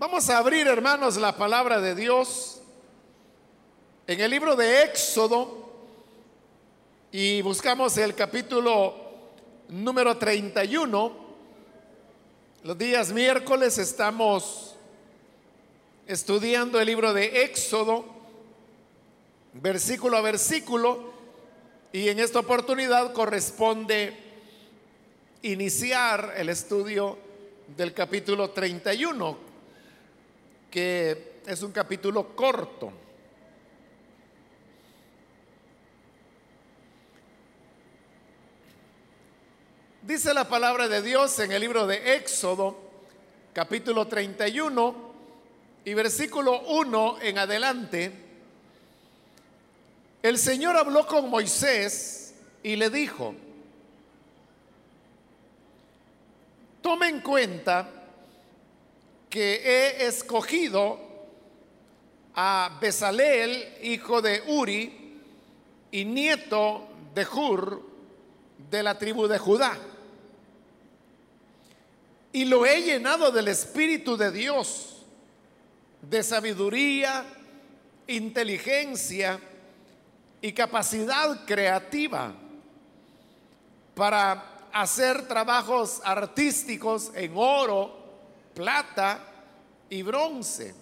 Vamos a abrir, hermanos, la palabra de Dios en el libro de Éxodo y buscamos el capítulo número 31. Los días miércoles estamos estudiando el libro de Éxodo, versículo a versículo, y en esta oportunidad corresponde iniciar el estudio del capítulo 31, que es un capítulo corto. Dice la palabra de Dios en el libro de Éxodo, capítulo 31 y versículo 1 en adelante. El Señor habló con Moisés y le dijo, tome en cuenta que he escogido a Besaleel, hijo de Uri y nieto de Hur, de la tribu de Judá. Y lo he llenado del Espíritu de Dios, de sabiduría, inteligencia y capacidad creativa para hacer trabajos artísticos en oro, plata y bronce,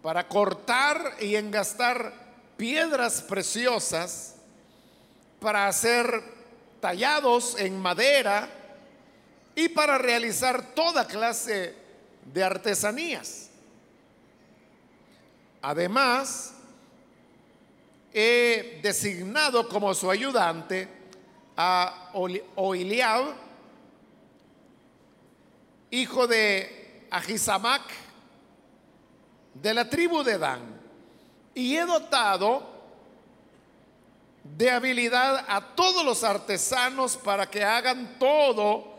para cortar y engastar piedras preciosas, para hacer tallados en madera, y para realizar toda clase de artesanías. Además, he designado como su ayudante a Oiliab, hijo de Ahisamac, de la tribu de Dan, y he dotado de habilidad a todos los artesanos para que hagan todo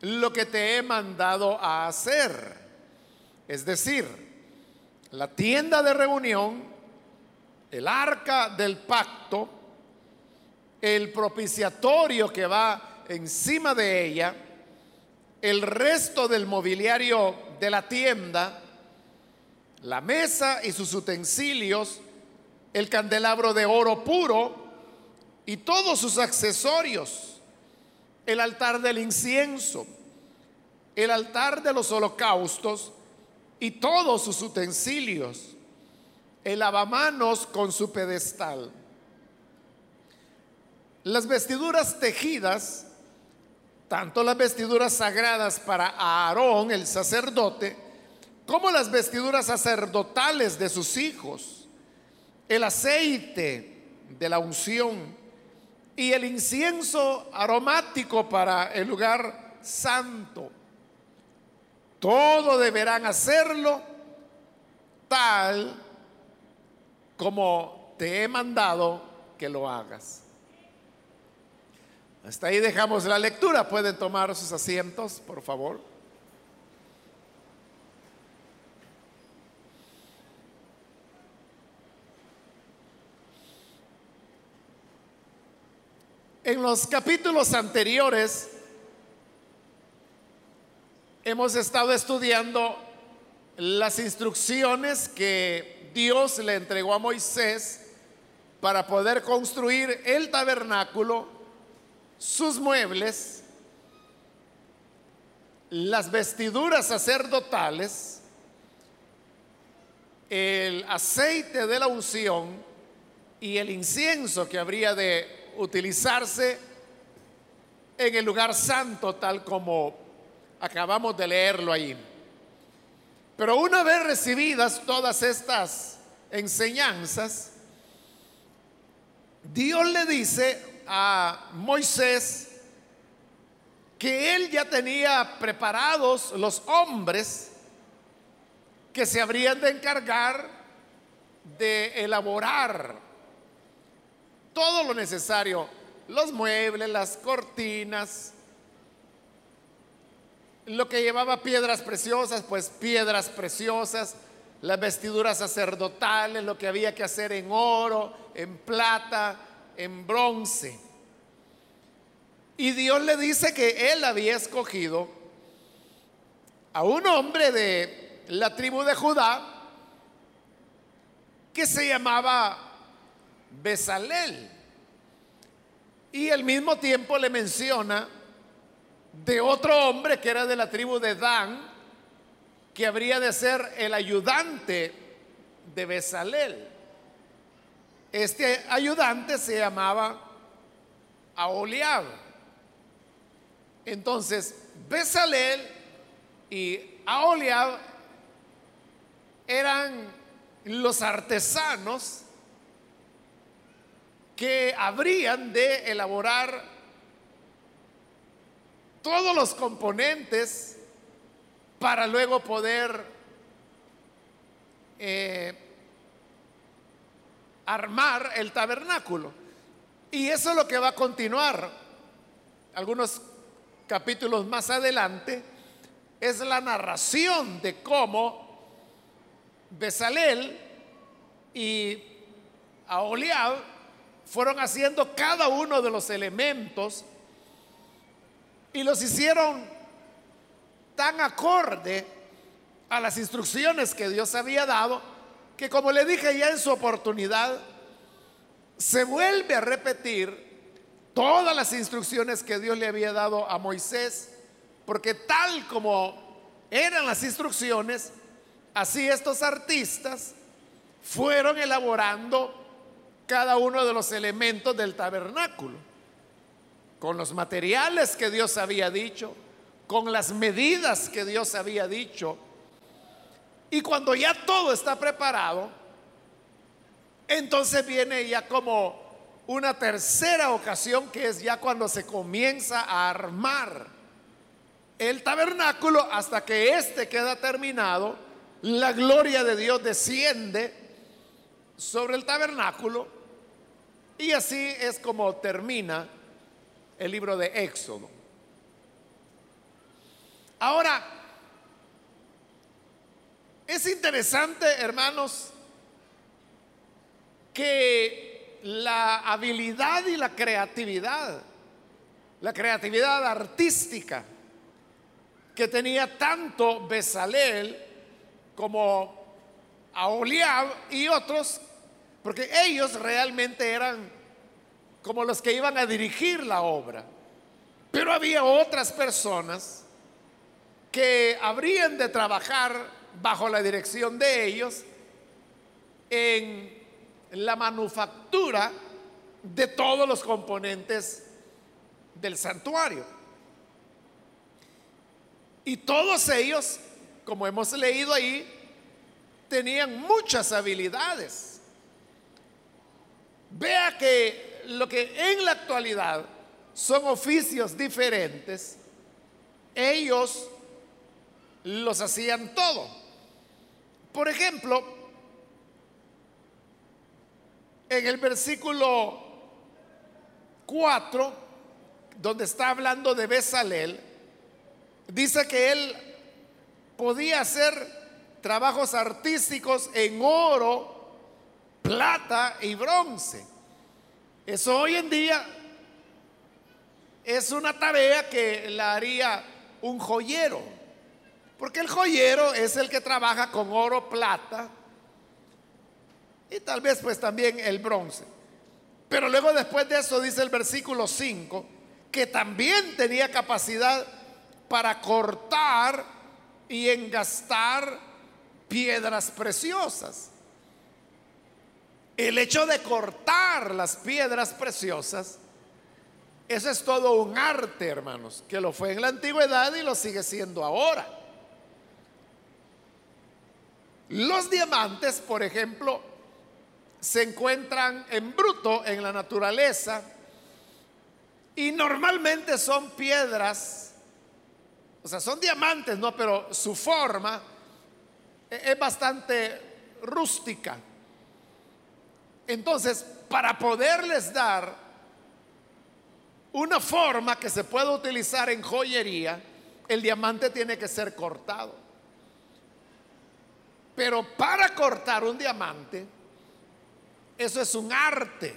lo que te he mandado a hacer. Es decir, la tienda de reunión, el arca del pacto, el propiciatorio que va encima de ella, el resto del mobiliario de la tienda, la mesa y sus utensilios, el candelabro de oro puro y todos sus accesorios el altar del incienso, el altar de los holocaustos y todos sus utensilios, el lavamanos con su pedestal. Las vestiduras tejidas, tanto las vestiduras sagradas para Aarón, el sacerdote, como las vestiduras sacerdotales de sus hijos, el aceite de la unción, y el incienso aromático para el lugar santo. Todo deberán hacerlo tal como te he mandado que lo hagas. Hasta ahí dejamos la lectura. Pueden tomar sus asientos, por favor. En los capítulos anteriores hemos estado estudiando las instrucciones que Dios le entregó a Moisés para poder construir el tabernáculo, sus muebles, las vestiduras sacerdotales, el aceite de la unción y el incienso que habría de utilizarse en el lugar santo tal como acabamos de leerlo ahí. Pero una vez recibidas todas estas enseñanzas, Dios le dice a Moisés que él ya tenía preparados los hombres que se habrían de encargar de elaborar todo lo necesario, los muebles, las cortinas, lo que llevaba piedras preciosas, pues piedras preciosas, las vestiduras sacerdotales, lo que había que hacer en oro, en plata, en bronce. Y Dios le dice que él había escogido a un hombre de la tribu de Judá que se llamaba Besalel. Y al mismo tiempo le menciona de otro hombre que era de la tribu de Dan, que habría de ser el ayudante de Besalel. Este ayudante se llamaba Aholiab. Entonces, Besalel y Aholiab eran los artesanos que habrían de elaborar todos los componentes para luego poder eh, armar el tabernáculo. Y eso es lo que va a continuar. Algunos capítulos más adelante es la narración de cómo Besalel y Aholiab fueron haciendo cada uno de los elementos y los hicieron tan acorde a las instrucciones que Dios había dado, que como le dije ya en su oportunidad, se vuelve a repetir todas las instrucciones que Dios le había dado a Moisés, porque tal como eran las instrucciones, así estos artistas fueron elaborando cada uno de los elementos del tabernáculo, con los materiales que Dios había dicho, con las medidas que Dios había dicho. Y cuando ya todo está preparado, entonces viene ya como una tercera ocasión que es ya cuando se comienza a armar el tabernáculo hasta que éste queda terminado, la gloria de Dios desciende sobre el tabernáculo y así es como termina el libro de Éxodo. Ahora, es interesante, hermanos, que la habilidad y la creatividad, la creatividad artística que tenía tanto Besalel como Aholiab y otros, porque ellos realmente eran como los que iban a dirigir la obra. Pero había otras personas que habrían de trabajar bajo la dirección de ellos en la manufactura de todos los componentes del santuario. Y todos ellos, como hemos leído ahí, tenían muchas habilidades. Vea que lo que en la actualidad son oficios diferentes, ellos los hacían todo. Por ejemplo, en el versículo 4, donde está hablando de Besalel, dice que él podía hacer trabajos artísticos en oro, plata y bronce. Eso hoy en día es una tarea que la haría un joyero. Porque el joyero es el que trabaja con oro, plata y tal vez pues también el bronce. Pero luego después de eso dice el versículo 5 que también tenía capacidad para cortar y engastar piedras preciosas. El hecho de cortar las piedras preciosas, eso es todo un arte, hermanos, que lo fue en la antigüedad y lo sigue siendo ahora. Los diamantes, por ejemplo, se encuentran en bruto en la naturaleza y normalmente son piedras o sea, son diamantes, ¿no? Pero su forma e-, es bastante rústica. Entonces, para poderles dar una forma que se pueda utilizar en joyería, el diamante tiene que ser cortado. Pero para cortar un diamante, eso es un arte.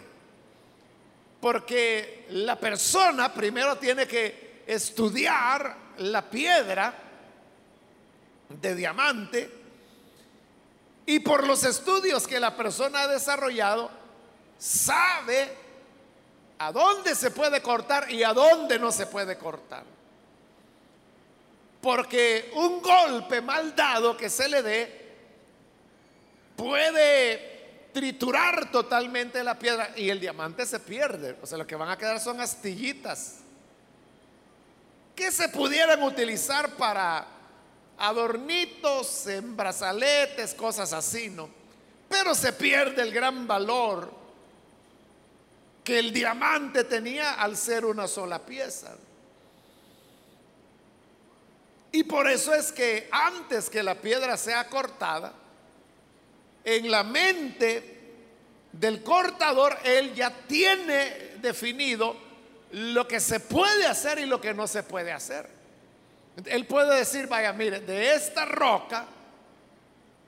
Porque la persona primero tiene que estudiar la piedra de diamante y por los estudios que la persona ha desarrollado, sabe a dónde se puede cortar y a dónde no se puede cortar. Porque un golpe mal dado que se le dé puede triturar totalmente la piedra y el diamante se pierde. O sea, lo que van a quedar son astillitas que se pudieran utilizar para adornitos, en brazaletes, cosas así, ¿no? Pero se pierde el gran valor que el diamante tenía al ser una sola pieza. Y por eso es que antes que la piedra sea cortada, en la mente del cortador, él ya tiene definido lo que se puede hacer y lo que no se puede hacer. Él puede decir, vaya, mire, de esta roca,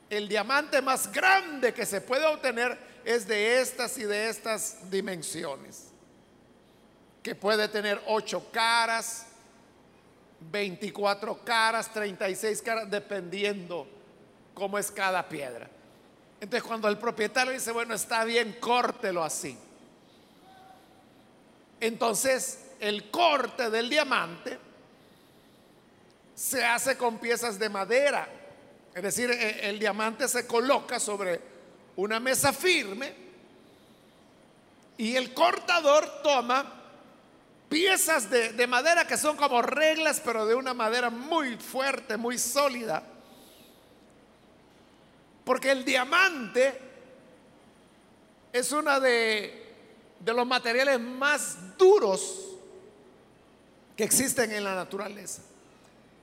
el diamante más grande que se puede obtener es de estas y de estas dimensiones, que puede tener ocho caras, 24 caras, 36 caras, dependiendo cómo es cada piedra. Entonces cuando el propietario dice, bueno, está bien, córtelo así. Entonces el corte del diamante se hace con piezas de madera. Es decir, e, el diamante se coloca sobre una mesa firme y el cortador toma piezas de, madera que son como reglas, pero de una madera muy fuerte, muy sólida. Porque el diamante es uno de, de los materiales más duros que existen en la naturaleza.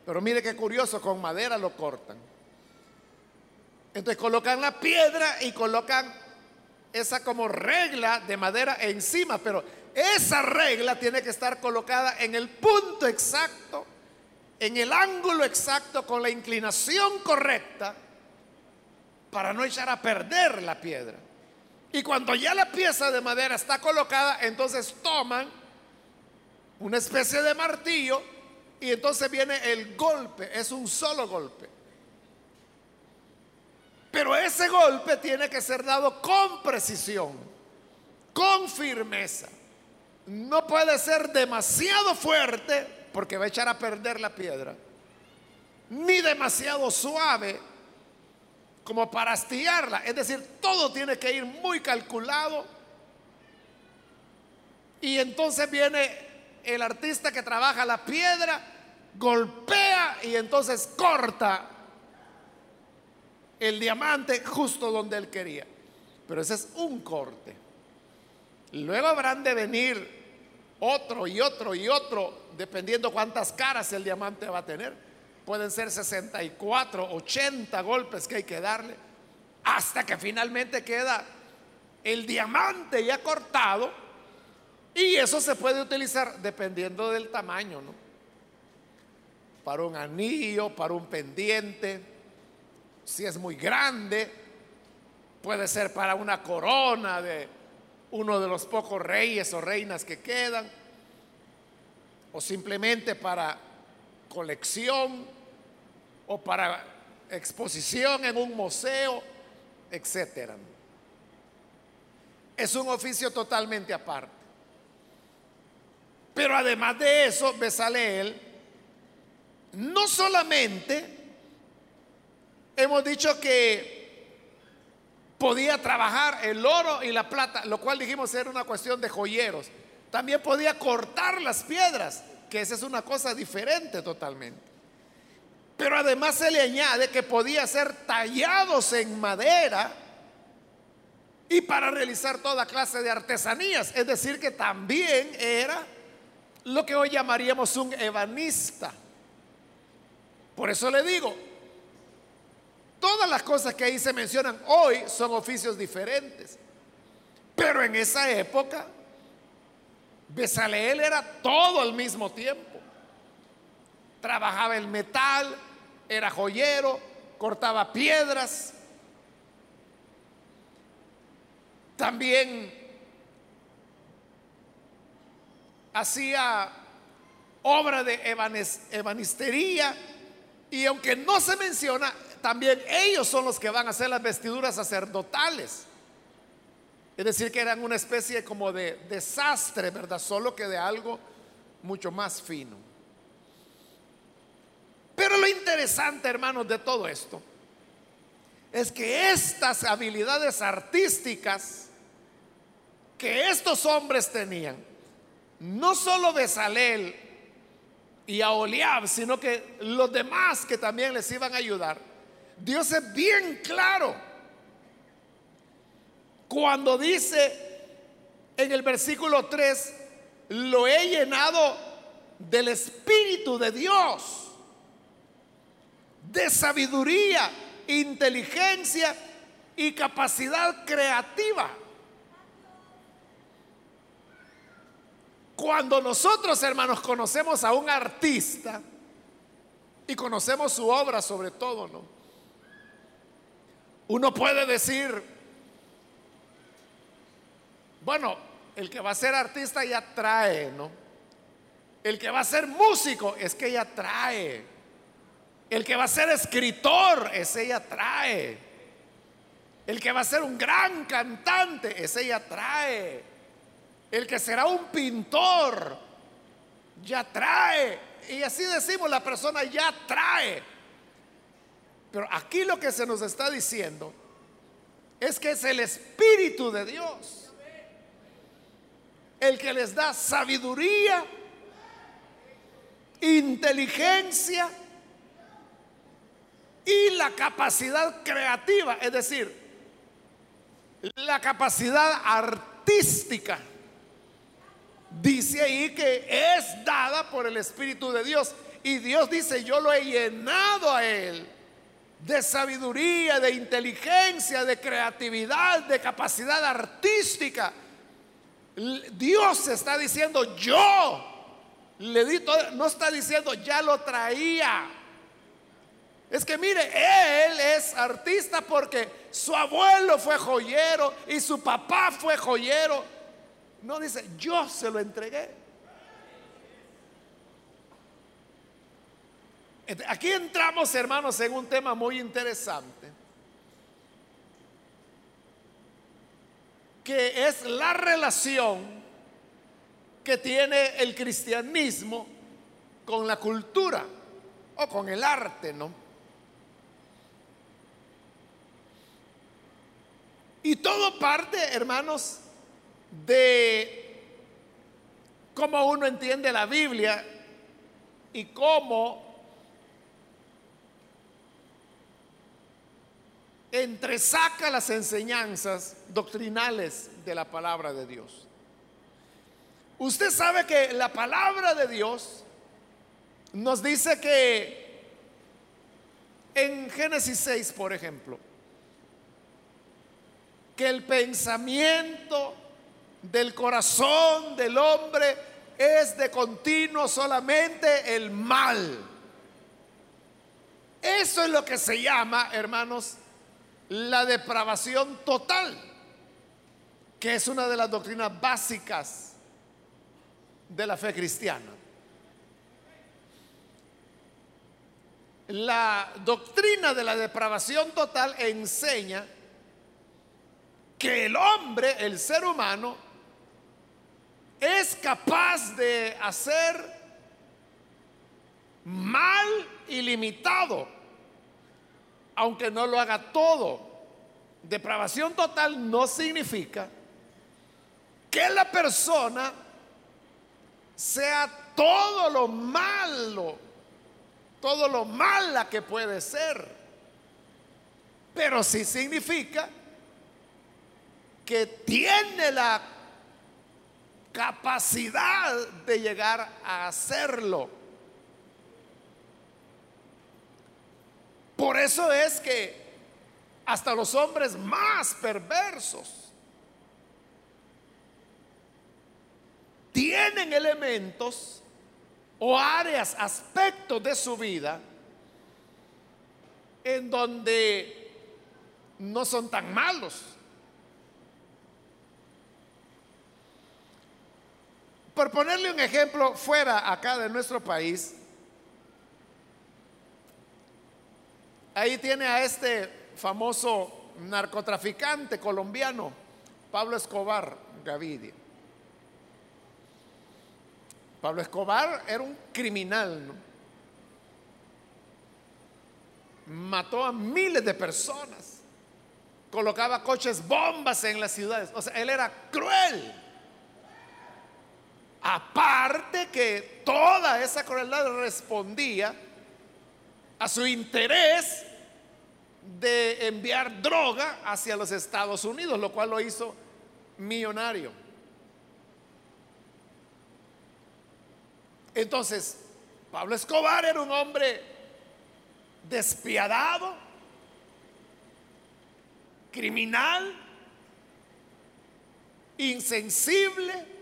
Pero mire qué curioso, con madera lo cortan. Entonces colocan la piedra y colocan esa como regla de madera encima, pero esa regla tiene que estar colocada en el punto exacto, en el ángulo exacto, con la inclinación correcta, para no echar a perder la piedra. Y cuando ya la pieza de madera está colocada, entonces toman una especie de martillo y entonces viene el golpe, es un solo golpe. Pero ese golpe tiene que ser dado con precisión, con firmeza. No puede ser demasiado fuerte porque va a echar a perder la piedra, ni demasiado suave como para astillarla. Es decir, todo tiene que ir muy calculado. Y entonces viene el artista que trabaja la piedra golpea y entonces corta el diamante justo donde él quería. Pero ese es un corte. Luego habrán de venir otro y otro y otro, dependiendo cuántas caras el diamante va a tener. Pueden ser 64, 80 golpes que hay que darle, hasta que finalmente queda el diamante ya cortado. Y eso se puede utilizar dependiendo del tamaño, ¿no? para un anillo, para un pendiente. Si es muy grande, puede ser para una corona de uno de los pocos reyes o reinas que quedan, o simplemente para colección o para exposición en un museo, etcétera. Es un oficio totalmente aparte. Pero además de eso, él no solamente hemos dicho que podía trabajar el oro y la plata, lo cual dijimos era una cuestión de joyeros. También podía cortar las piedras, que esa es una cosa diferente totalmente. Pero además se le añade que podía ser tallados en madera y para realizar toda clase de artesanías. Es decir, que también era lo que hoy llamaríamos un ebanista. Por eso le digo, todas las cosas que ahí se mencionan hoy son oficios diferentes. Pero en esa época, Besaleel era todo al mismo tiempo. Trabajaba el metal, era joyero, cortaba piedras. También hacía obra de ebanistería Y aunque no se menciona, también ellos son los que van a hacer las vestiduras sacerdotales. Es decir, que eran una especie como de desastre, ¿verdad? Solo que de algo mucho más fino. Pero lo interesante, hermanos, de todo esto es que estas habilidades artísticas que estos hombres tenían, no solo Besalel y a Oliab, sino que los demás que también les iban a ayudar, Dios es bien claro. Cuando dice en el versículo 3, lo he llenado del Espíritu de Dios, de sabiduría, inteligencia y capacidad creativa. Cuando nosotros, hermanos, conocemos a un artista y conocemos su obra sobre todo, ¿no? Uno puede decir, bueno, el que va a ser artista ya trae, ¿no? El que va a ser músico es que ya trae. El que va a ser escritor, ese ella trae. El que va a ser un gran cantante, ese ella trae. El que será un pintor, ya trae. Y así decimos, la persona ya trae. Pero aquí lo que se nos está diciendo es que es el Espíritu de Dios el que les da sabiduría, inteligencia, y la capacidad creativa, es decir, la capacidad artística. Dice ahí que es dada por el Espíritu de Dios. Y Dios dice, yo lo he llenado a él de sabiduría, de inteligencia, de creatividad, de capacidad artística. Dios está diciendo, yo le di todo, no está diciendo, ya lo traía. Es que mire, él es artista porque su abuelo fue joyero y su papá fue joyero. No dice, yo se lo entregué. Aquí entramos, hermanos, en un tema muy interesante, que es la relación que tiene el cristianismo con la cultura o con el arte, ¿no? Y todo parte, hermanos, de cómo uno entiende la Biblia y cómo entresaca las enseñanzas doctrinales de la palabra de Dios. Usted sabe que la palabra de Dios nos dice que en Génesis 6, por ejemplo, que el pensamiento del corazón del hombre es de continuo solamente el mal. Eso es lo que se llama, hermanos, la depravación total, que es una de las doctrinas básicas de la fe cristiana. La doctrina de la depravación total enseña que el hombre, el ser humano, es capaz de hacer mal ilimitado, aunque no lo haga todo. Depravación total no significa que la persona sea todo lo malo, todo lo mala que puede ser, pero sí significa que tiene la capacidad de llegar a hacerlo. Por eso es que hasta los hombres más perversos tienen elementos o áreas, aspectos de su vida en donde no son tan malos. Por ponerle un ejemplo fuera acá de nuestro país, Ahí tiene a este famoso narcotraficante colombiano, Pablo Escobar Gavidia. Pablo Escobar era un criminal, ¿no? Mató a miles de personas. Colocaba coches bombas en las ciudades. O sea, él era cruel. Aparte que toda esa crueldad respondía a su interés de enviar droga hacia los Estados Unidos, lo cual lo hizo millonario. Entonces, Pablo Escobar era un hombre despiadado, criminal, insensible.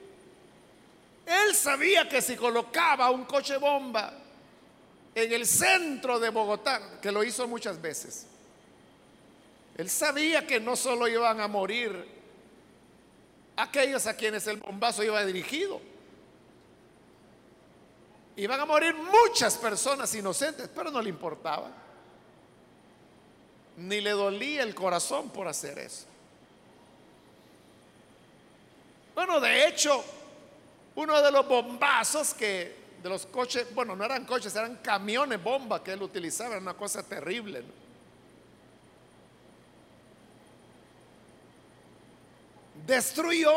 Él sabía que si colocaba un coche bomba en el centro de Bogotá, que lo hizo muchas veces, él sabía que no solo iban a morir aquellos a quienes el bombazo iba dirigido, iban a morir muchas personas inocentes, pero no le importaba. Ni le dolía el corazón por hacer eso. Bueno, de hecho, uno de los bombazos que de los coches, bueno, no eran coches, eran camiones bomba que él utilizaba, era una cosa terrible. Destruyó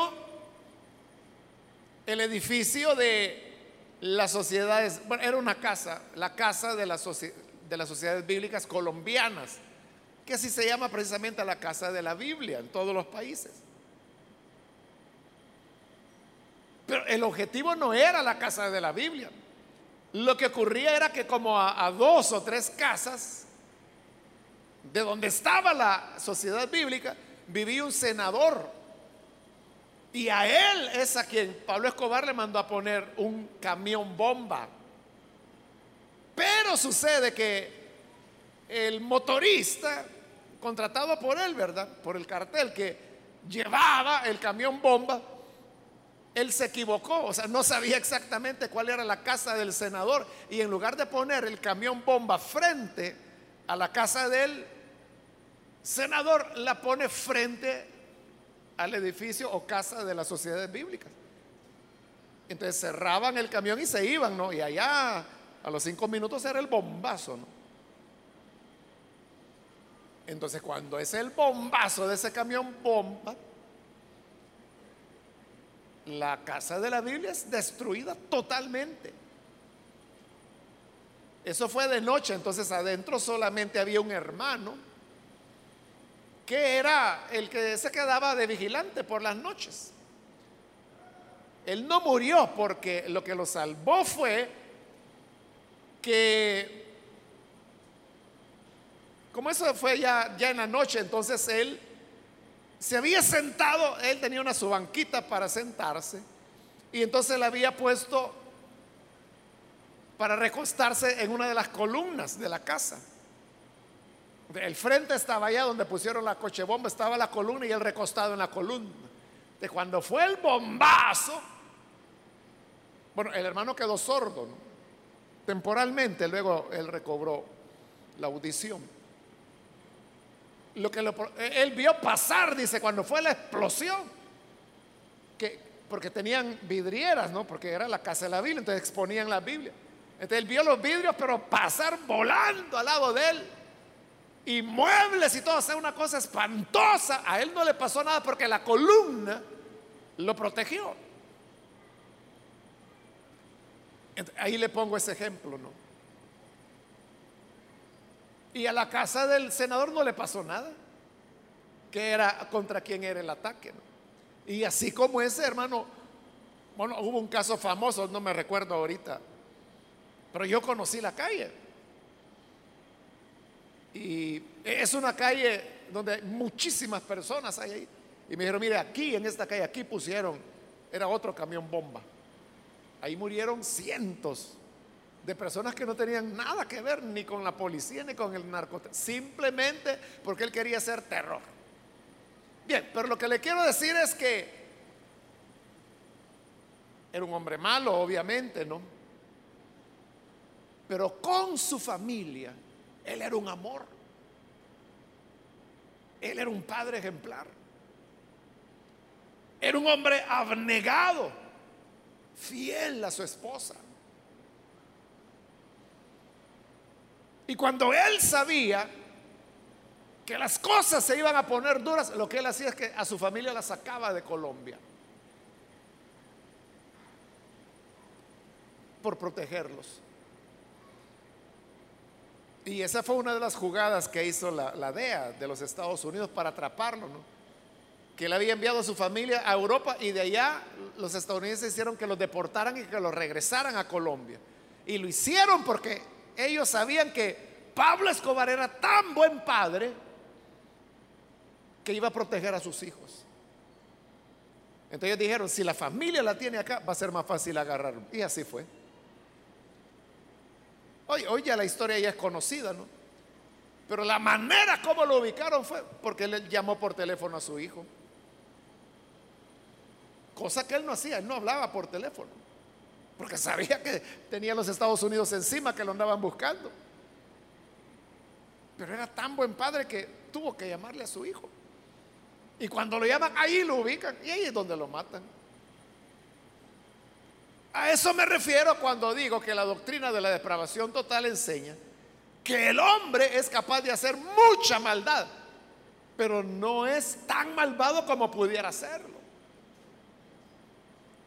el edificio de las sociedades, bueno, era una casa, la casa de, de las sociedades bíblicas colombianas, que así se llama precisamente la casa de la Biblia en todos los países. Pero el objetivo no era la casa de la Biblia. Lo que ocurría era que como a, dos o tres casas de donde estaba la sociedad bíblica, vivía un senador. Y a él es a quien Pablo Escobar le mandó a poner un camión bomba. Pero sucede que el motorista, contratado por él, ¿verdad? Por el cartel que llevaba el camión bomba, él se equivocó, o sea, no sabía exactamente cuál era la casa del senador y en lugar de poner el camión bomba frente a la casa del senador, la pone frente al edificio o casa de las sociedades bíblicas. Entonces cerraban el camión y se iban, ¿no? Y allá a los cinco minutos era el bombazo, ¿no? Entonces cuando es el bombazo de ese camión bomba, la casa de la Biblia es destruida totalmente. Eso fue de noche, entonces adentro solamente había un hermano que era el que se quedaba de vigilante por las noches. Él no murió porque lo que lo salvó fue que, como eso fue ya, ya en la noche, entonces él se había sentado, él tenía una su banquita para sentarse y entonces le había puesto para recostarse en una de las columnas de la casa. El frente estaba allá donde pusieron la coche bomba, estaba la columna y él recostado en la columna. De cuando fue el bombazo, bueno, el hermano quedó sordo, temporalmente, luego él recobró la audición lo que él vio pasar, dice, cuando fue la explosión, que, porque tenían vidrieras, ¿no? Porque era la casa de la Biblia, entonces exponían la Biblia. Entonces él vio los vidrios, pero pasar volando al lado de él. Y muebles y todo, sea, una cosa espantosa. A él no le pasó nada porque la columna lo protegió. ahí le pongo ese ejemplo, ¿no? Y a la casa del senador no le pasó nada, que era contra quien era el ataque. Y así como ese hermano, bueno, hubo un caso famoso, no me recuerdo ahorita, pero yo conocí la calle. Y es una calle donde muchísimas personas hay ahí. Y me dijeron, mire, aquí en esta calle, aquí pusieron, era otro camión bomba. Ahí murieron cientos de personas que no tenían nada que ver ni con la policía ni con el narcotráfico, simplemente porque él quería hacer terror. Bien, pero lo que le quiero decir es que era un hombre malo, obviamente, ¿no? Pero con su familia, él era un amor. Él era un padre ejemplar. Era un hombre abnegado, fiel a su esposa. Y cuando él sabía que las cosas se iban a poner duras, lo que él hacía es que a su familia la sacaba de Colombia por protegerlos. Y esa fue una de las jugadas que hizo la, DEA de los Estados Unidos para atraparlo, que él había enviado a su familia a Europa y de allá los estadounidenses hicieron que los deportaran y que los regresaran a Colombia. Y lo hicieron porque ellos sabían que Pablo Escobar era tan buen padre que iba a proteger a sus hijos. Entonces dijeron, si la familia la tiene acá, va a ser más fácil agarrarlo. Y así fue. Hoy, hoy ya la historia ya es conocida, ¿no? Pero la manera como lo ubicaron fue porque él llamó por teléfono a su hijo. Cosa que él no hacía, él no hablaba por teléfono. Porque sabía que tenía los Estados Unidos encima, que lo andaban buscando. Pero era tan buen padre que tuvo que llamarle a su hijo. Y cuando lo llaman, ahí lo ubican. Y ahí es donde lo matan. A eso me refiero cuando digo que la doctrina de la depravación total enseña que el hombre es capaz de hacer mucha maldad, pero no es tan malvado como pudiera serlo.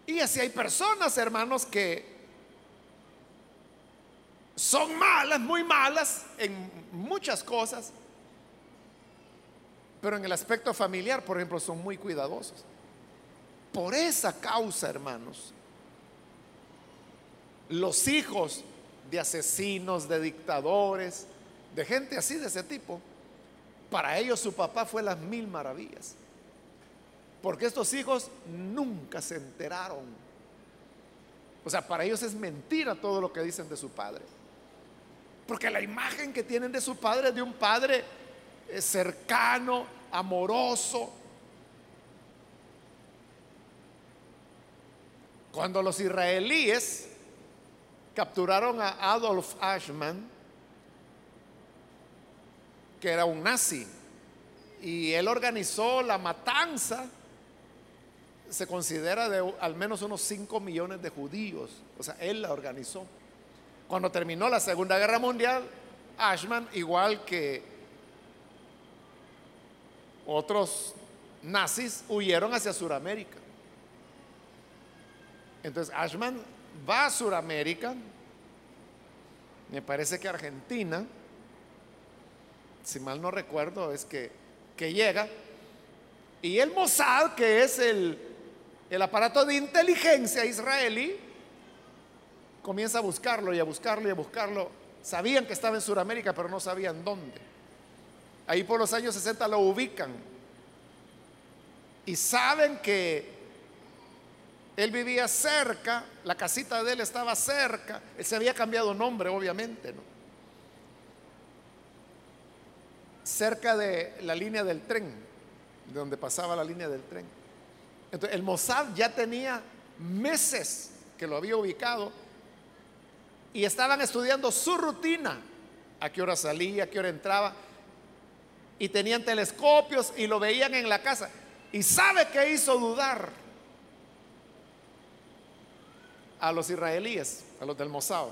Y así hay personas, hermanos, que son malas, muy malas en muchas cosas, pero en el aspecto familiar, por ejemplo, son muy cuidadosos. Por esa causa, hermanos, los hijos de asesinos, de dictadores, de gente así de ese tipo, para ellos su papá fue las mil maravillas. Porque estos hijos nunca se enteraron. O sea, para ellos es mentira todo lo que dicen de su padre. Porque la imagen que tienen de su padre es de un padre eh, cercano, amoroso. Cuando los israelíes capturaron a Adolf Ashman, que era un nazi, y él organizó la matanza, se considera de al menos unos 5 millones de judíos, o sea, él la organizó. Cuando terminó la Segunda Guerra Mundial, Ashman, igual que otros nazis, huyeron hacia Sudamérica. Entonces Ashman va a Sudamérica, me parece que Argentina, si mal no recuerdo, es que, que llega, y el Mossad, que es el, el aparato de inteligencia israelí, comienza a buscarlo y a buscarlo y a buscarlo. Sabían que estaba en Sudamérica, pero no sabían dónde. Ahí por los años 60 lo ubican. Y saben que él vivía cerca, la casita de él estaba cerca, él se había cambiado nombre, obviamente, ¿no? Cerca de la línea del tren, de donde pasaba la línea del tren. Entonces, el Mossad ya tenía meses que lo había ubicado y estaban estudiando su rutina, a qué hora salía, a qué hora entraba, y tenían telescopios y lo veían en la casa. ¿Y sabe qué hizo dudar? a los israelíes, a los del Mossad,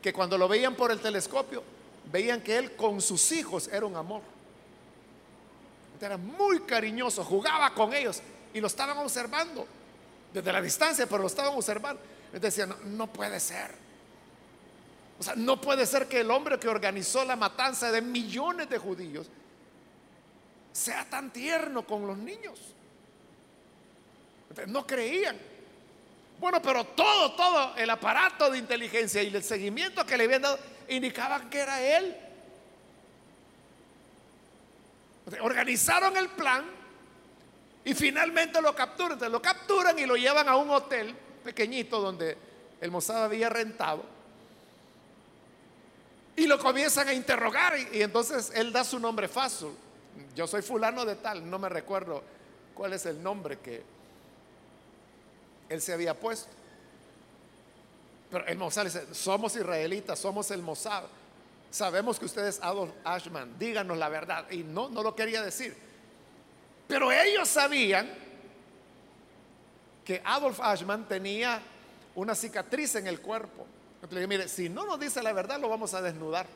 que cuando lo veían por el telescopio, veían que él con sus hijos era un amor. Era muy cariñoso, jugaba con ellos y lo estaban observando desde la distancia, pero lo estaban observando. Entonces decían, no, no puede ser. O sea, no puede ser que el hombre que organizó la matanza de millones de judíos sea tan tierno con los niños. No creían. Bueno, pero todo, todo el aparato de inteligencia y el seguimiento que le habían dado indicaban que era él. Organizaron el plan y finalmente lo capturan. Entonces lo capturan y lo llevan a un hotel pequeñito donde el Mossad había rentado. Y lo comienzan a interrogar y, entonces él da su nombre fácil. Yo soy fulano de tal, no me recuerdo cuál es el nombre que, él se había puesto. Pero el Mossad dice, somos israelitas, somos el Mossad. Sabemos que usted es Adolf Ashman, díganos la verdad. Y no, no lo quería decir. Pero ellos sabían que Adolf Ashman tenía una cicatriz en el cuerpo. Le dije, mire, si no nos dice la verdad, lo vamos a desnudar.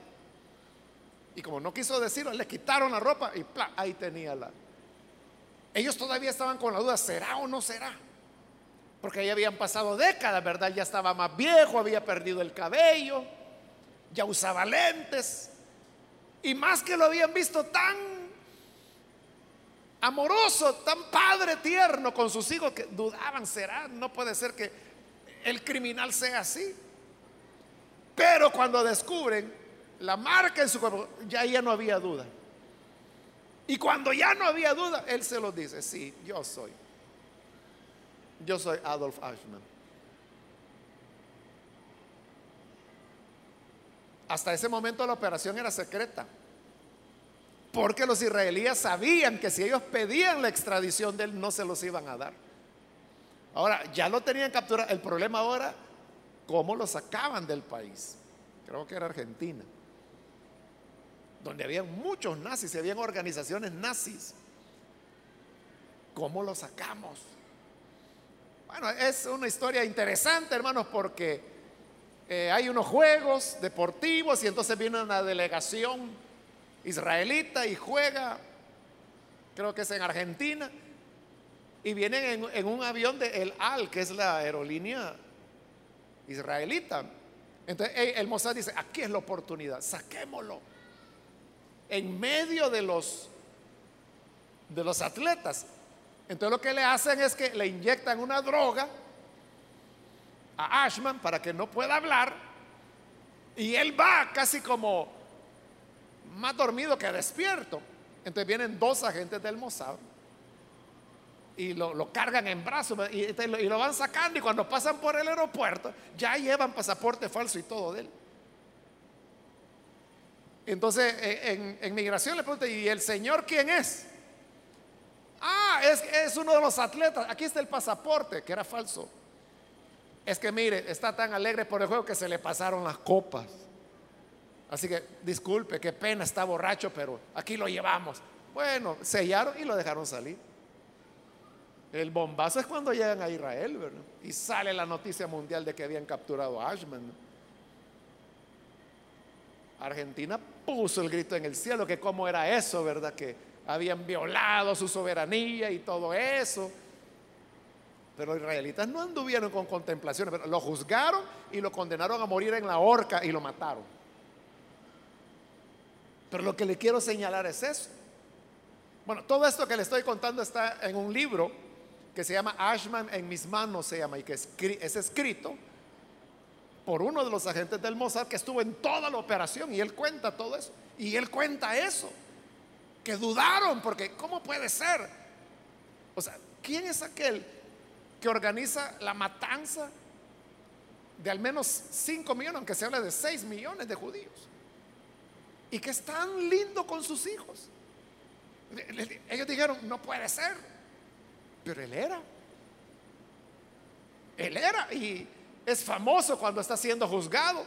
Y como no quiso decirlo, le quitaron la ropa y ahí tenía la. Ellos todavía estaban con la duda, ¿será o no será? Porque ya habían pasado décadas, ¿verdad? Ya estaba más viejo, había perdido el cabello, ya usaba lentes. Y más que lo habían visto tan amoroso, tan padre tierno con sus hijos que dudaban, será, no puede ser que el criminal sea así. Pero cuando descubren la marca en su cuerpo, ya ya no había duda. Y cuando ya no había duda, él se lo dice, sí, yo soy. Yo soy Adolf Eichmann. Hasta ese momento la operación era secreta. Porque los israelíes sabían que si ellos pedían la extradición de él, no se los iban a dar. Ahora, ya lo tenían capturado. El problema ahora, ¿cómo lo sacaban del país? Creo que era Argentina. Donde había muchos nazis, y habían organizaciones nazis. ¿Cómo lo sacamos? Bueno, es una historia interesante, hermanos, porque eh, hay unos juegos deportivos y entonces viene una delegación israelita y juega, creo que es en Argentina, y vienen en, un avión de El Al, que es la aerolínea israelita. Entonces el Mossad dice, aquí es la oportunidad, saquémoslo. En medio de los, de los atletas. Entonces lo que le hacen es que le inyectan una droga a Ashman para que no pueda hablar y él va casi como más dormido que despierto. Entonces vienen dos agentes del Mossad y lo, cargan en brazos y, lo, van sacando y cuando pasan por el aeropuerto ya llevan pasaporte falso y todo de él. Entonces en, en migración le preguntan, ¿y el señor quién es? Ah, es, es uno de los atletas. Aquí está el pasaporte, que era falso. Es que mire, está tan alegre por el juego que se le pasaron las copas. Así que disculpe, qué pena, está borracho, pero aquí lo llevamos. Bueno, sellaron y lo dejaron salir. El bombazo es cuando llegan a Israel, ¿verdad? Y sale la noticia mundial de que habían capturado a Ashman. Argentina puso el grito en el cielo, que cómo era eso, ¿verdad? Que habían violado su soberanía y todo eso. Pero los israelitas no anduvieron con contemplaciones, pero lo juzgaron y lo condenaron a morir en la horca y lo mataron. Pero lo que le quiero señalar es eso. Bueno, todo esto que le estoy contando está en un libro que se llama Ashman en mis manos, se llama, y que es escrito por uno de los agentes del Mossad que estuvo en toda la operación y él cuenta todo eso. Y él cuenta eso que dudaron, porque ¿cómo puede ser? O sea, ¿quién es aquel que organiza la matanza de al menos 5 millones, aunque se habla de 6 millones de judíos? Y que es tan lindo con sus hijos. Ellos dijeron, no puede ser, pero él era. Él era y es famoso cuando está siendo juzgado.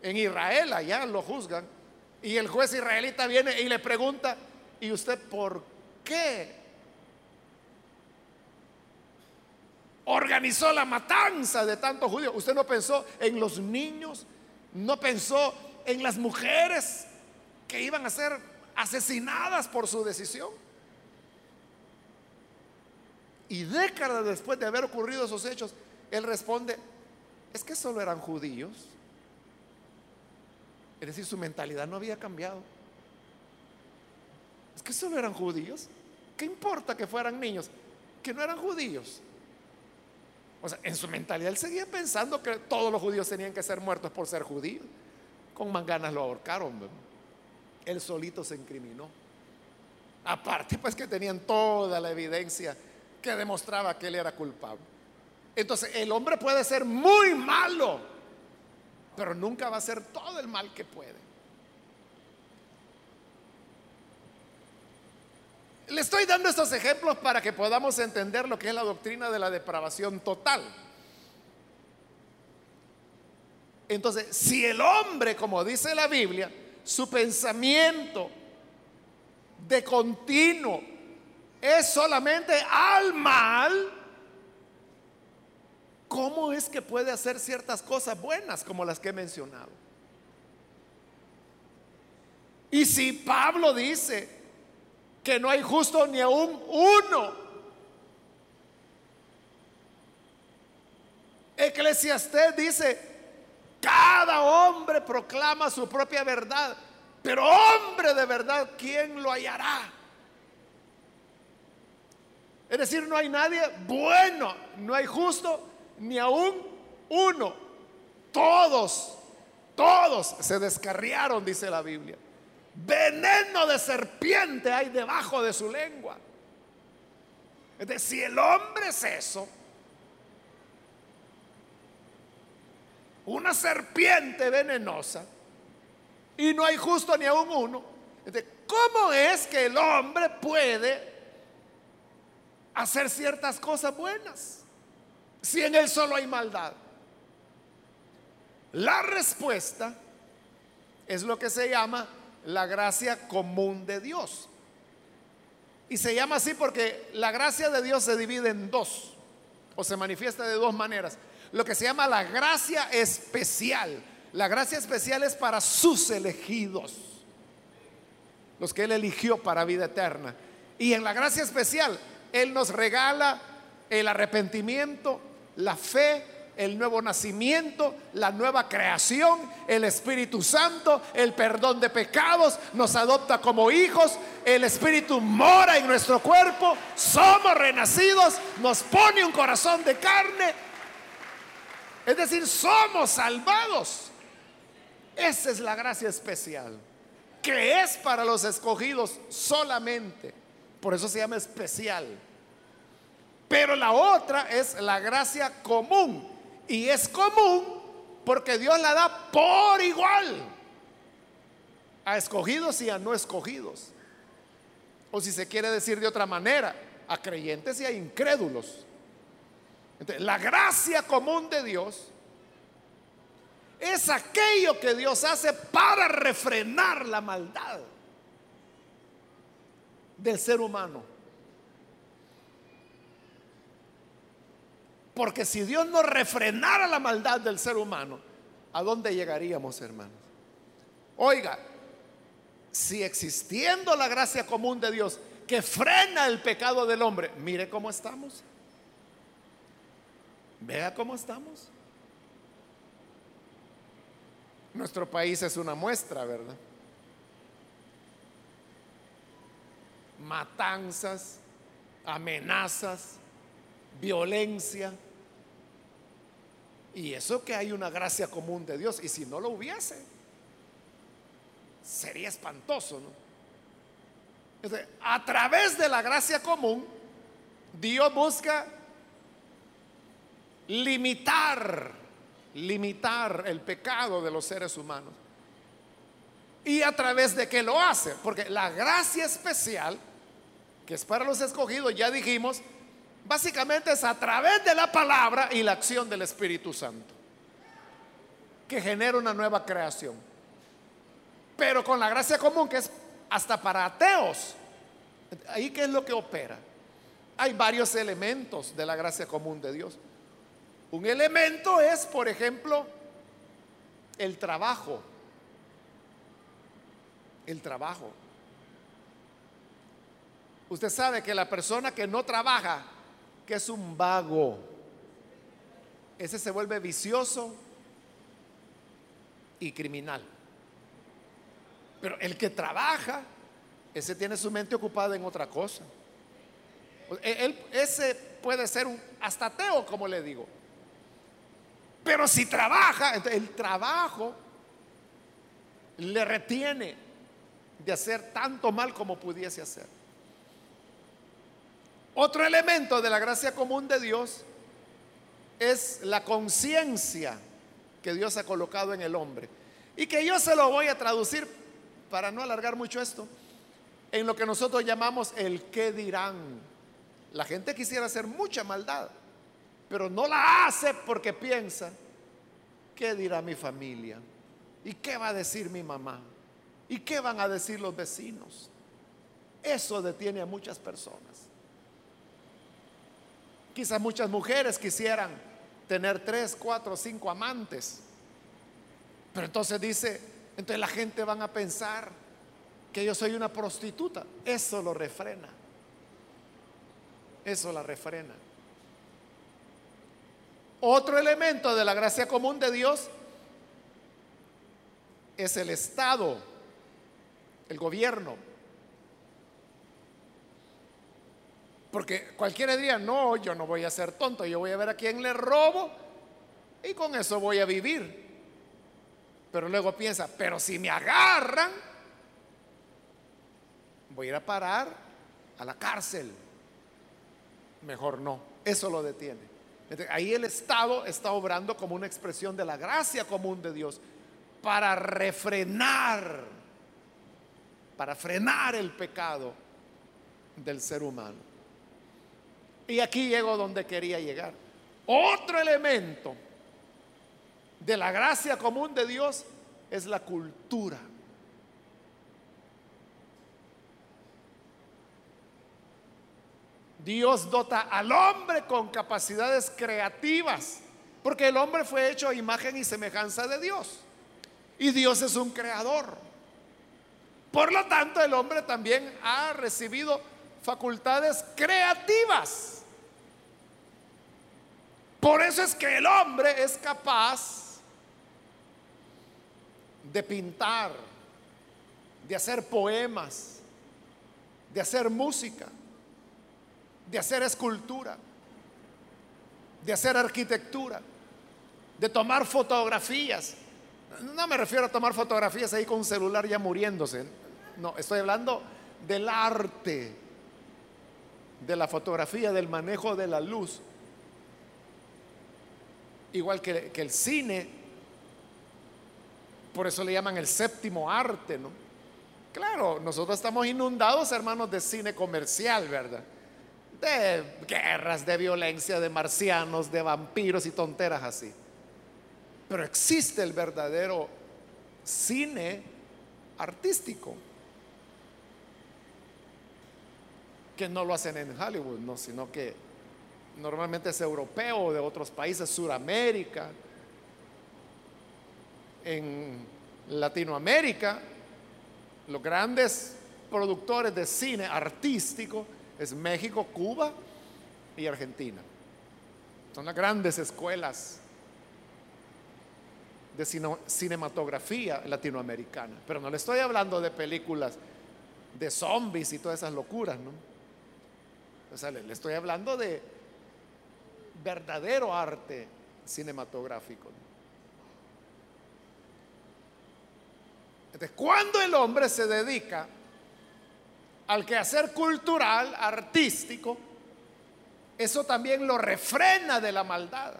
En Israel allá lo juzgan y el juez israelita viene y le pregunta, ¿y usted por qué organizó la matanza de tantos judíos? ¿Usted no pensó en los niños? ¿No pensó en las mujeres que iban a ser asesinadas por su decisión? Y décadas después de haber ocurrido esos hechos, él responde, es que solo eran judíos. Es decir, su mentalidad no había cambiado. Es que solo eran judíos. ¿Qué importa que fueran niños? Que no eran judíos. O sea, en su mentalidad él seguía pensando que todos los judíos tenían que ser muertos por ser judíos. Con manganas lo ahorcaron. Él solito se incriminó. Aparte, pues que tenían toda la evidencia que demostraba que él era culpable. Entonces, el hombre puede ser muy malo pero nunca va a ser todo el mal que puede. Le estoy dando estos ejemplos para que podamos entender lo que es la doctrina de la depravación total. Entonces, si el hombre, como dice la Biblia, su pensamiento de continuo es solamente al mal, ¿cómo es que puede hacer ciertas cosas buenas como las que he mencionado? Y si Pablo dice que no hay justo ni aún uno, Eclesiastés dice, cada hombre proclama su propia verdad, pero hombre de verdad, ¿quién lo hallará? Es decir, no hay nadie bueno, no hay justo, ni aún uno. Todos, todos se descarriaron, dice la Biblia. Veneno de serpiente hay debajo de su lengua. Es decir, si el hombre es eso, una serpiente venenosa, y no hay justo ni aún uno, ¿cómo es que el hombre puede hacer ciertas cosas buenas si en él solo hay maldad? La respuesta es lo que se llama la gracia común de Dios. Y se llama así porque la gracia de Dios se divide en dos, o se manifiesta de dos maneras. Lo que se llama la gracia especial. La gracia especial es para sus elegidos, los que Él eligió para vida eterna. Y en la gracia especial, Él nos regala el arrepentimiento, la fe, el nuevo nacimiento, la nueva creación, el Espíritu Santo, el perdón de pecados, nos adopta como hijos, el Espíritu mora en nuestro cuerpo, somos renacidos, nos pone un corazón de carne, es decir, somos salvados. Esa es la gracia especial, que es para los escogidos solamente, por eso se llama especial. Pero la otra es la gracia común y es común porque Dios la da por igual a escogidos y a no escogidos. O si se quiere decir de otra manera, a creyentes y a incrédulos. la gracia común de Dios es aquello que Dios hace para refrenar la maldad del ser humano. Porque si Dios no refrenara la maldad del ser humano, ¿a dónde llegaríamos, hermanos? Oiga, si existiendo la gracia común de Dios que frena el pecado del hombre, mire cómo estamos. Vea cómo estamos. Nuestro país es una muestra, ¿verdad? Matanzas, amenazas, violencia y eso que hay una gracia común de Dios. Y si no lo hubiese, sería espantoso, ¿no? a través de la gracia común, Dios busca limitar, limitar el pecado de los seres humanos. ¿Y a través de qué lo hace? Porque la gracia especial, que es para los escogidos, ya dijimos, Básicamente es a través de la palabra y la acción del Espíritu Santo que genera una nueva creación. Pero con la gracia común, que es hasta para ateos, ahí qué es lo que opera. Hay varios elementos de la gracia común de Dios. Un elemento es, por ejemplo, el trabajo. El trabajo. Usted sabe que la persona que no trabaja que es un vago. Ese se vuelve vicioso y criminal. Pero el que trabaja, ese tiene su mente ocupada en otra cosa. Él, ese puede ser un hasta ateo, como le digo. Pero si trabaja, el trabajo le retiene de hacer tanto mal como pudiese hacer. Otro elemento de la gracia común de Dios es la conciencia que Dios ha colocado en el hombre. Y que yo se lo voy a traducir, para no alargar mucho esto, en lo que nosotros llamamos el qué dirán. La gente quisiera hacer mucha maldad, pero no la hace porque piensa qué dirá mi familia? ¿Y qué va a decir mi mamá? ¿Y qué van a decir los vecinos? Eso detiene a muchas personas. Quizás muchas mujeres quisieran tener tres, cuatro, cinco amantes. Pero entonces dice, entonces la gente van a pensar que yo soy una prostituta. Eso lo refrena. Eso la refrena. Otro elemento de la gracia común de Dios es el Estado, el gobierno. Porque cualquiera diría, no, yo no voy a ser tonto, yo voy a ver a quién le robo y con eso voy a vivir. Pero luego piensa, pero si me agarran, voy a ir a parar a la cárcel. Mejor no, eso lo detiene. Ahí el Estado está obrando como una expresión de la gracia común de Dios para refrenar, para frenar el pecado del ser humano. Y aquí llego donde quería llegar. Otro elemento de la gracia común de Dios es la cultura. Dios dota al hombre con capacidades creativas, porque el hombre fue hecho a imagen y semejanza de Dios. Y Dios es un creador. Por lo tanto, el hombre también ha recibido facultades creativas. Por eso es que el hombre es capaz de pintar, de hacer poemas, de hacer música, de hacer escultura, de hacer arquitectura, de tomar fotografías. No me refiero a tomar fotografías ahí con un celular ya muriéndose. No, estoy hablando del arte, de la fotografía, del manejo de la luz. Igual que, el cine, por eso le llaman el séptimo arte, ¿no? Claro, nosotros estamos inundados, hermanos, de cine comercial, ¿verdad? de guerras, de violencia, de marcianos, de vampiros y tonteras así. Pero existe el verdadero cine artístico, que no lo hacen en Hollywood, no, sino que normalmente es europeo de otros países, Suramérica, en Latinoamérica, los grandes productores de cine artístico es México, Cuba y Argentina. Son las grandes escuelas de cinematografía latinoamericana. Pero no le estoy hablando de películas de zombies y todas esas locuras, ¿no? Le, estoy hablando de verdadero arte cinematográfico. Entonces, cuando el hombre se dedica al quehacer cultural, artístico, eso también lo refrena de la maldad.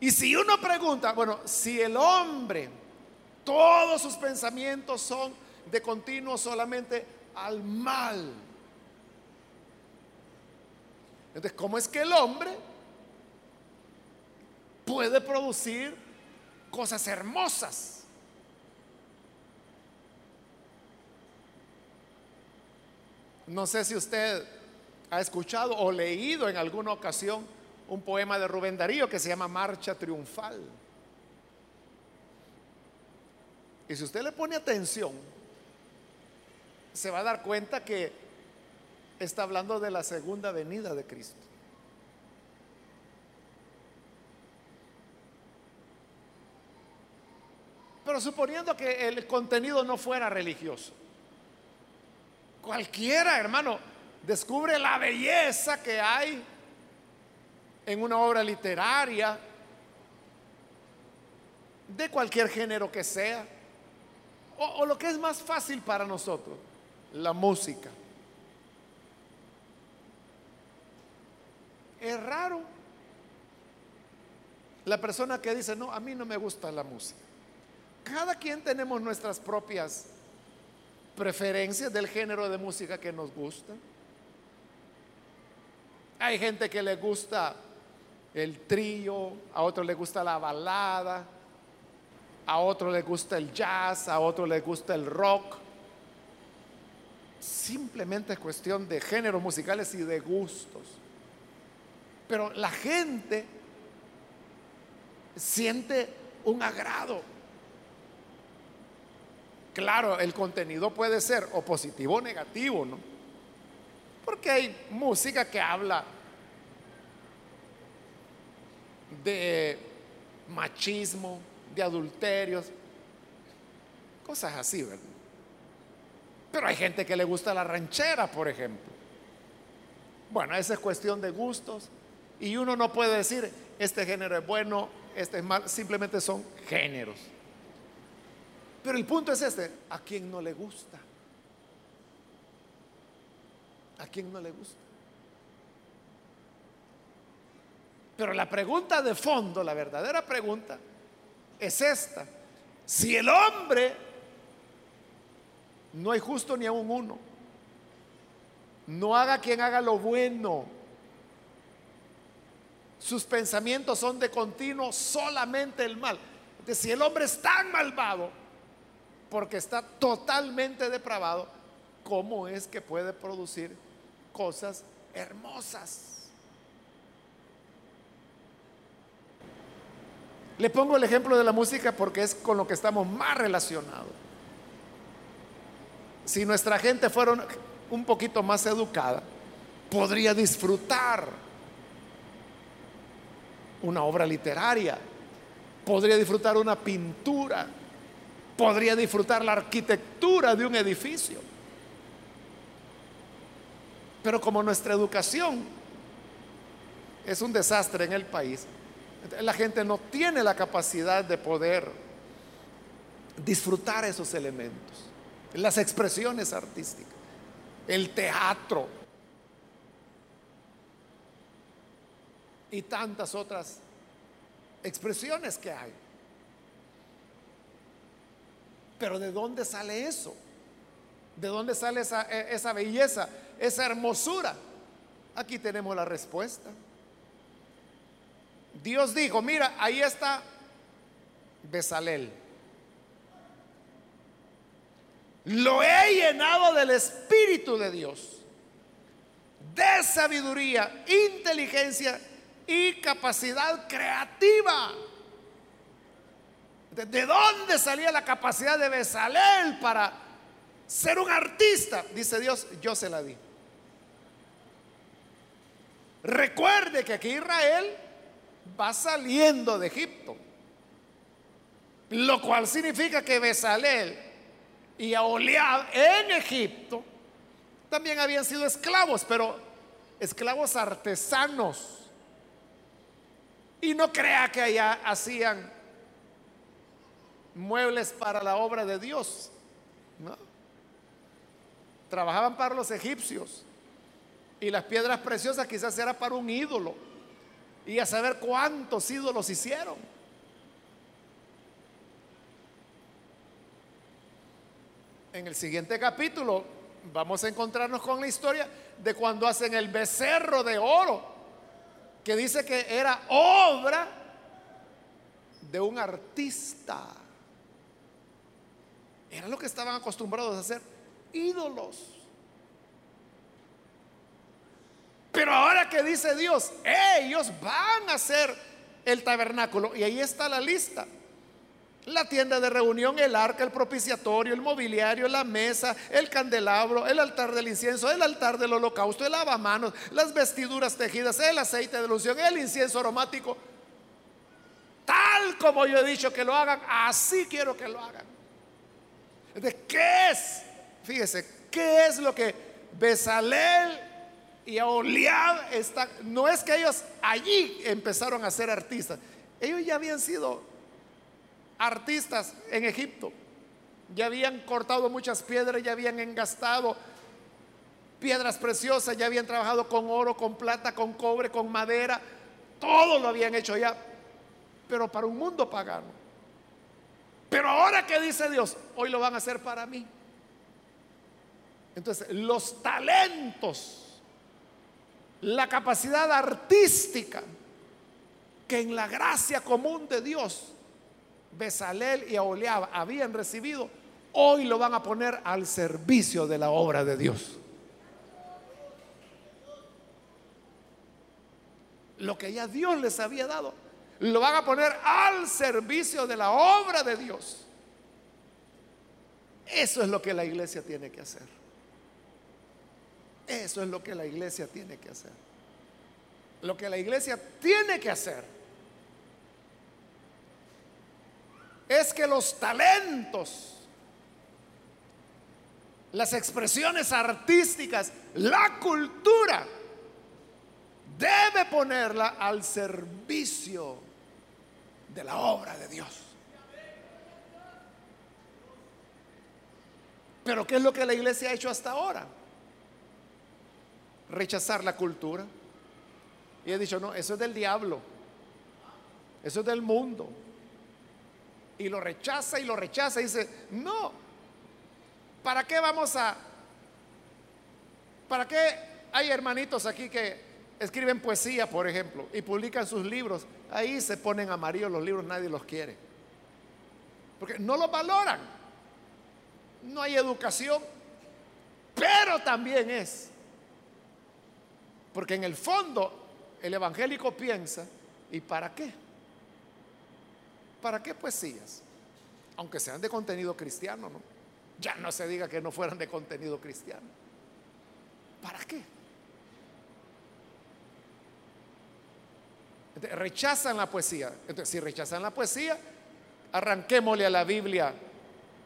Y si uno pregunta, bueno, si el hombre, todos sus pensamientos son de continuo solamente al mal, entonces, ¿cómo es que el hombre puede producir cosas hermosas? No sé si usted ha escuchado o leído en alguna ocasión un poema de Rubén Darío que se llama Marcha Triunfal. Y si usted le pone atención, se va a dar cuenta que está hablando de la segunda venida de Cristo. Pero suponiendo que el contenido no fuera religioso. Cualquiera, hermano, descubre la belleza que hay en una obra literaria, de cualquier género que sea, o, lo que es más fácil para nosotros, la música. Es raro la persona que dice, no, a mí no me gusta la música. Cada quien tenemos nuestras propias preferencias del género de música que nos gusta. Hay gente que le gusta el trío, a otro le gusta la balada, a otro le gusta el jazz, a otro le gusta el rock. Simplemente es cuestión de géneros musicales y de gustos. Pero la gente siente un agrado. Claro, el contenido puede ser o positivo o negativo, ¿no? Porque hay música que habla de machismo, de adulterios, cosas así, ¿verdad? Pero hay gente que le gusta la ranchera, por ejemplo. Bueno, esa es cuestión de gustos y uno no puede decir, este género es bueno, este es mal, simplemente son géneros. Pero el punto es este, ¿a quién no le gusta? ¿A quién no le gusta? Pero la pregunta de fondo, la verdadera pregunta, es esta. Si el hombre, no hay justo ni a un uno, no haga quien haga lo bueno, sus pensamientos son de continuo solamente el mal. Si el hombre es tan malvado, porque está totalmente depravado, ¿cómo es que puede producir cosas hermosas? Le pongo el ejemplo de la música porque es con lo que estamos más relacionados. Si nuestra gente fuera un poquito más educada, podría disfrutar una obra literaria, podría disfrutar una pintura, podría disfrutar la arquitectura de un edificio. Pero como nuestra educación es un desastre en el país, la gente no tiene la capacidad de poder disfrutar esos elementos, las expresiones artísticas, el teatro y tantas otras expresiones que hay. Pero ¿de dónde sale eso? ¿De dónde sale esa, e, esa belleza, esa hermosura? Aquí tenemos la respuesta. Dios dijo, mira, ahí está Besalel. Lo he llenado del Espíritu de Dios, de sabiduría, inteligencia y capacidad creativa. ¿De dónde salía la capacidad de Besalel para ser un artista? Dice Dios, yo se la di. Recuerde que aquí Israel va saliendo de Egipto. Lo cual significa que Besalel y Aholiab en Egipto también habían sido esclavos, pero esclavos artesanos. Y no crea que allá hacían muebles para la obra de Dios. Trabajaban para los egipcios. Y las piedras preciosas quizás era para un ídolo. Y a saber cuántos ídolos hicieron. En el siguiente capítulo vamos a encontrarnos con la historia de cuando hacen el becerro de oro, que dice que era obra de un artista. Era lo que estaban acostumbrados a hacer, ídolos. Pero ahora que dice Dios, ellos van a hacer el tabernáculo. Y ahí está la lista. La tienda de reunión, el arca, el propiciatorio, el mobiliario, la mesa, el candelabro, el altar del incienso, el altar del holocausto, el lavamanos, las vestiduras tejidas, el aceite de unción, el incienso aromático. Tal como yo he dicho que lo hagan, así quiero que lo hagan. ¿De qué es? Fíjese, ¿qué es lo que Besalel y Aholiab está, no es que ellos allí empezaron a ser artistas, ellos ya habían sido artistas en Egipto, ya habían cortado muchas piedras, ya habían engastado piedras preciosas, ya habían trabajado con oro, con plata, con cobre, con madera, todo lo habían hecho ya, pero para un mundo pagano. Pero ahora que dice Dios, hoy lo van a hacer para mí. Entonces, los talentos, la capacidad artística que en la gracia común de Dios, Besalel y Aholiab habían recibido, hoy lo van a poner al servicio de la obra de Dios. Lo que ya Dios les había dado, lo van a poner al servicio de la obra de Dios. Eso es lo que la iglesia tiene que hacer. Eso es lo que la iglesia tiene que hacer. Lo que la iglesia tiene que hacer es que los talentos, las expresiones artísticas, la cultura, debe ponerla al servicio de la obra de Dios. Pero ¿qué es lo que la iglesia ha hecho hasta ahora? Rechazar la cultura. Y he dicho, no, eso es del diablo. Eso es del mundo. Y lo rechaza y lo rechaza y dice, no, ¿para qué vamos a... ¿Para qué hay hermanitos aquí que escriben poesía, por ejemplo, y publican sus libros, ahí se ponen amarillos los libros, nadie los quiere. Porque no los valoran. No hay educación, pero también es. Porque en el fondo el evangélico piensa, ¿y para qué? ¿Para qué poesías? Aunque sean de contenido cristiano, ¿no? Ya no se diga que no fueran de contenido cristiano. ¿Para qué? rechazan la poesía. Entonces, si rechazan la poesía, arranquémosle a la Biblia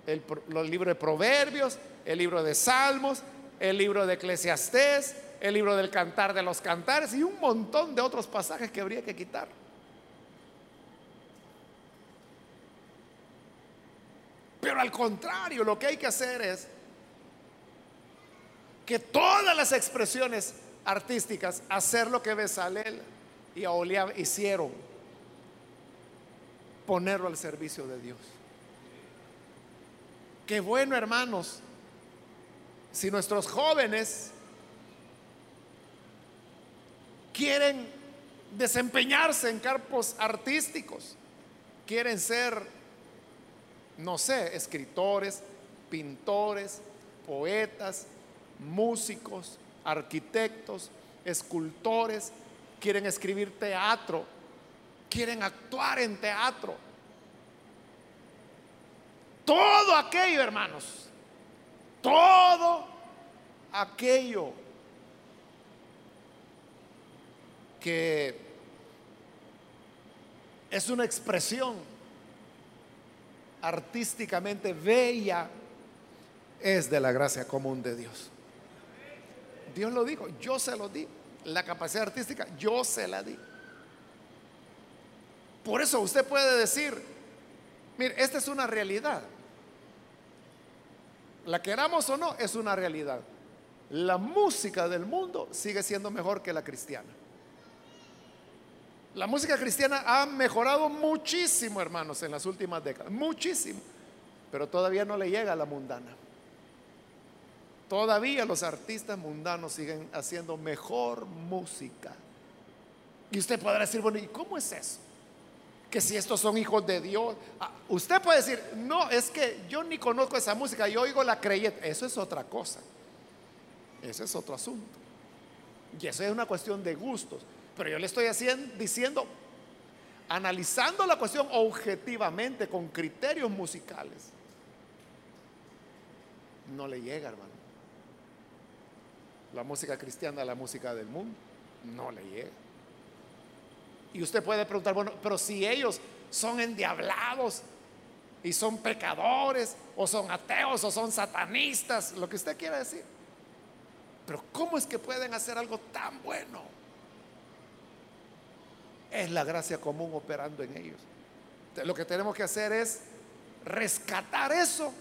el, los libros de Proverbios, el libro de Salmos, el libro de Eclesiastés, el libro del Cantar de los Cantares y un montón de otros pasajes que habría que quitar. Pero al contrario, lo que hay que hacer es que todas las expresiones artísticas, hacer lo que Besalel y a hicieron ponerlo al servicio de Dios. Qué bueno, hermanos, si nuestros jóvenes quieren desempeñarse en campos artísticos, quieren ser, no sé, escritores, pintores, poetas, músicos, arquitectos, escultores, quieren escribir teatro, quieren actuar en teatro. Todo aquello, hermanos, todo aquello que es una expresión artísticamente bella, es de la gracia común de Dios. Dios lo dijo, yo se lo di la capacidad artística, yo se la di. Por eso usted puede decir, mire, esta es una realidad. La queramos o no, es una realidad. La música del mundo sigue siendo mejor que la cristiana. La música cristiana ha mejorado muchísimo, hermanos, en las últimas décadas. Muchísimo. Pero todavía no le llega a la mundana. Todavía los artistas mundanos siguen haciendo mejor música. Y usted podrá decir, bueno, ¿y cómo es eso? Que si estos son hijos de Dios. Ah, usted puede decir, no, es que yo ni conozco esa música, yo oigo la creyente. Eso es otra cosa. Eso es otro asunto. Y eso es una cuestión de gustos. Pero yo le estoy haciendo, diciendo, analizando la cuestión objetivamente, con criterios musicales. No le llega, hermano la música cristiana a la música del mundo. No le llega. Y usted puede preguntar, bueno, pero si ellos son endiablados y son pecadores, o son ateos, o son satanistas, lo que usted quiera decir. Pero ¿cómo es que pueden hacer algo tan bueno? Es la gracia común operando en ellos. lo que tenemos que hacer es rescatar eso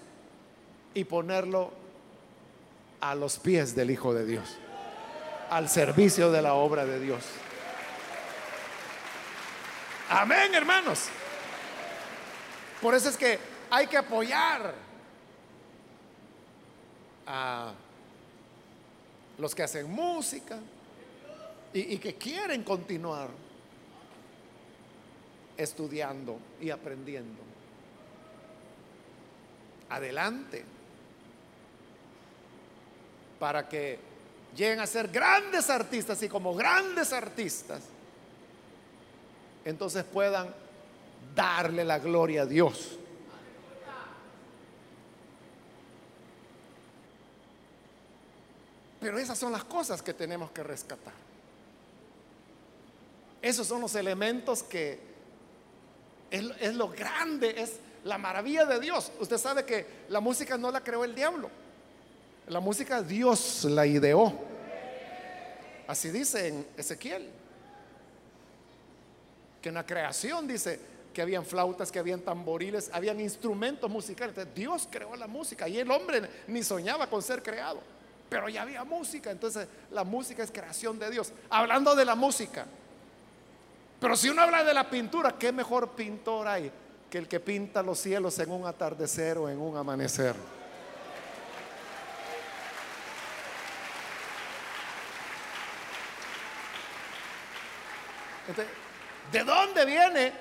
y ponerlo a los pies del Hijo de Dios, al servicio de la obra de Dios. Amén, hermanos. Por eso es que hay que apoyar a los que hacen música y, que quieren continuar. Estudiando y aprendiendo. Adelante. Para que lleguen a ser grandes artistas y como grandes artistas, entonces puedan darle la gloria a Dios. Pero esas son las cosas que tenemos que rescatar. Esos son los elementos que es, lo grande, es la maravilla de Dios. Usted sabe que la música no la creó el diablo. La música Dios la ideó. Así dice en Ezequiel. Que en la creación dice que habían flautas, que habían tamboriles, habían instrumentos musicales. Dios creó la música y el hombre ni soñaba con ser creado. Pero ya había música, entonces la música es creación de Dios. Hablando de la música, pero si uno habla de la pintura, ¿qué mejor pintor hay que el que pinta los cielos en un atardecer o en un amanecer? ¿De dónde viene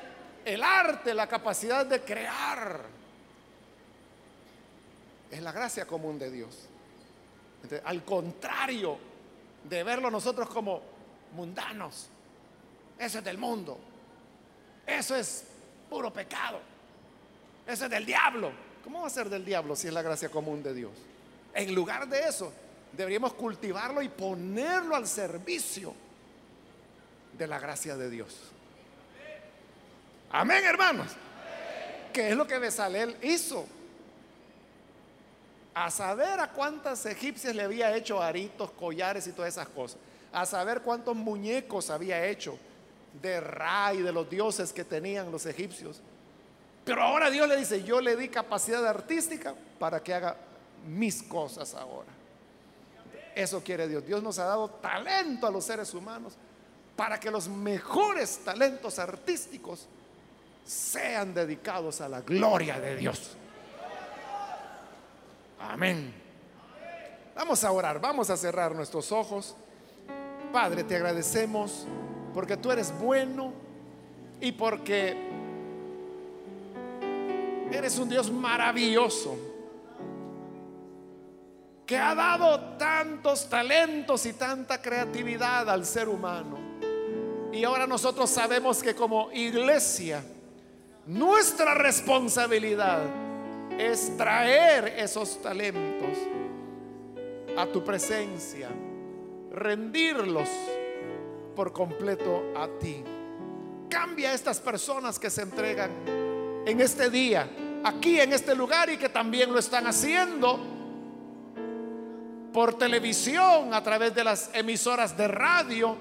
el arte, la capacidad de crear? Es la gracia común de Dios. al contrario de verlo nosotros como mundanos, eso es del mundo. Eso es puro pecado. Eso es del diablo. ¿Cómo va a ser del diablo si es la gracia común de Dios? En lugar de eso, deberíamos cultivarlo y ponerlo al servicio de la gracia de Dios. Amén, hermanos. ¿Qué es lo que Besalel hizo? A saber a cuántas egipcias le había hecho aritos, collares y todas esas cosas. A saber cuántos muñecos había hecho de Ra y de los dioses que tenían los egipcios. Pero ahora Dios le dice, yo le di capacidad artística para que haga mis cosas ahora. Eso quiere Dios. Dios nos ha dado talento a los seres humanos para que los mejores talentos artísticos sean dedicados a la gloria de Dios. Amén. Vamos a orar, vamos a cerrar nuestros ojos. Padre, te agradecemos porque tú eres bueno y porque eres un Dios maravilloso que ha dado tantos talentos y tanta creatividad al ser humano. Y ahora nosotros sabemos que como iglesia, nuestra responsabilidad es traer esos talentos a tu presencia, rendirlos por completo a ti. Cambia a estas personas que se entregan en este día, aquí en este lugar y que también lo están haciendo por televisión, a través de las emisoras de radio,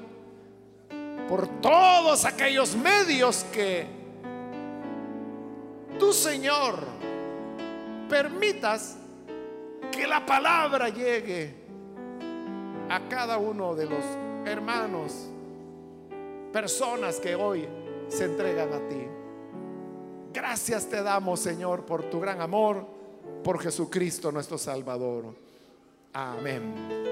por todos aquellos medios que tú, Señor, permitas que la palabra llegue a cada uno de los hermanos personas que hoy se entregan a ti. Gracias te damos, Señor, por tu gran amor, por Jesucristo nuestro Salvador. Amén.